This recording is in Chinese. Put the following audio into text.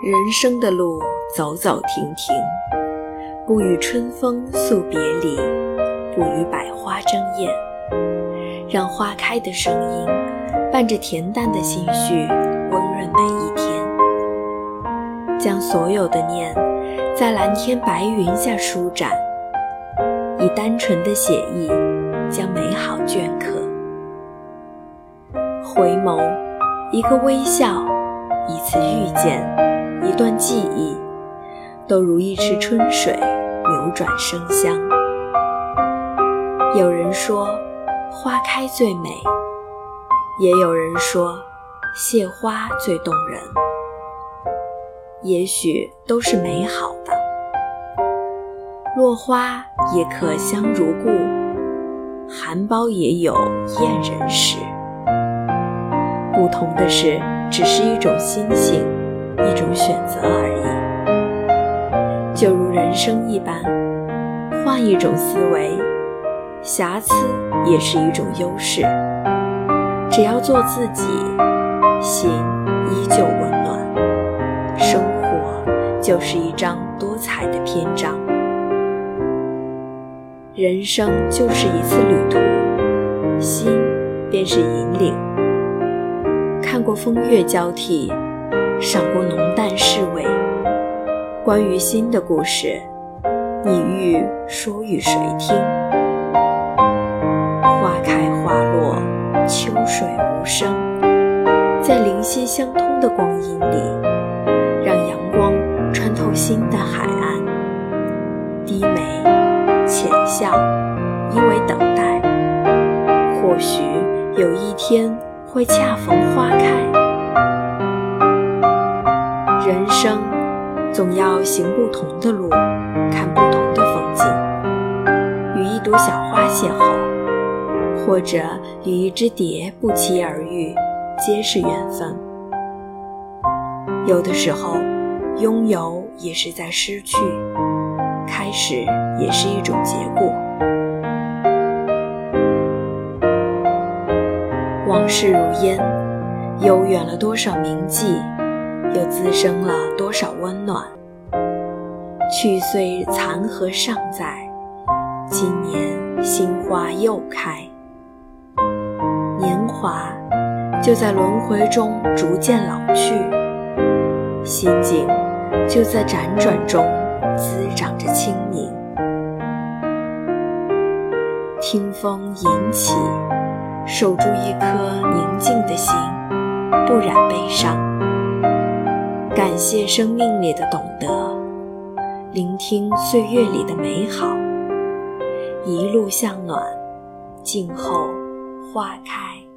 人生的路走走停停，不与春风诉别离，不与百花争艳，让花开的声音伴着恬淡的心绪，温润每一天。将所有的念在蓝天白云下舒展，以单纯的写意将美好镌刻。回眸，一个微笑，一次遇见。一段记忆，都如一池春水，流转生香。有人说，花开最美；也有人说，谢花最动人。也许都是美好的。落花也可香如故，含苞也有艳人时。不同的是，只是一种心情。一种选择而已，就如人生一般，换一种思维，瑕疵也是一种优势。只要做自己，心依旧温暖，生活就是一张多彩的篇章。人生就是一次旅途，心便是引领。看过风月交替。赏过浓淡侍味，关于心的故事，你欲说与谁听？花开花落，秋水无声，在灵犀相通的光阴里，让阳光穿透心的海岸。低眉浅笑，因为等待，或许有一天会恰逢花开。人生总要行不同的路，看不同的风景。与一朵小花邂逅，或者与一只蝶不期而遇，皆是缘分。有的时候，拥有也是在失去，开始也是一种结果。往事如烟，悠远了多少铭记。又滋生了多少温暖？去岁残荷尚在，今年新花又开。年华就在轮回中逐渐老去，心境就在辗转中滋长着清明。听风吟起，守住一颗宁静的心，不染悲伤。感谢生命里的懂得，聆听岁月里的美好，一路向暖，静候花开。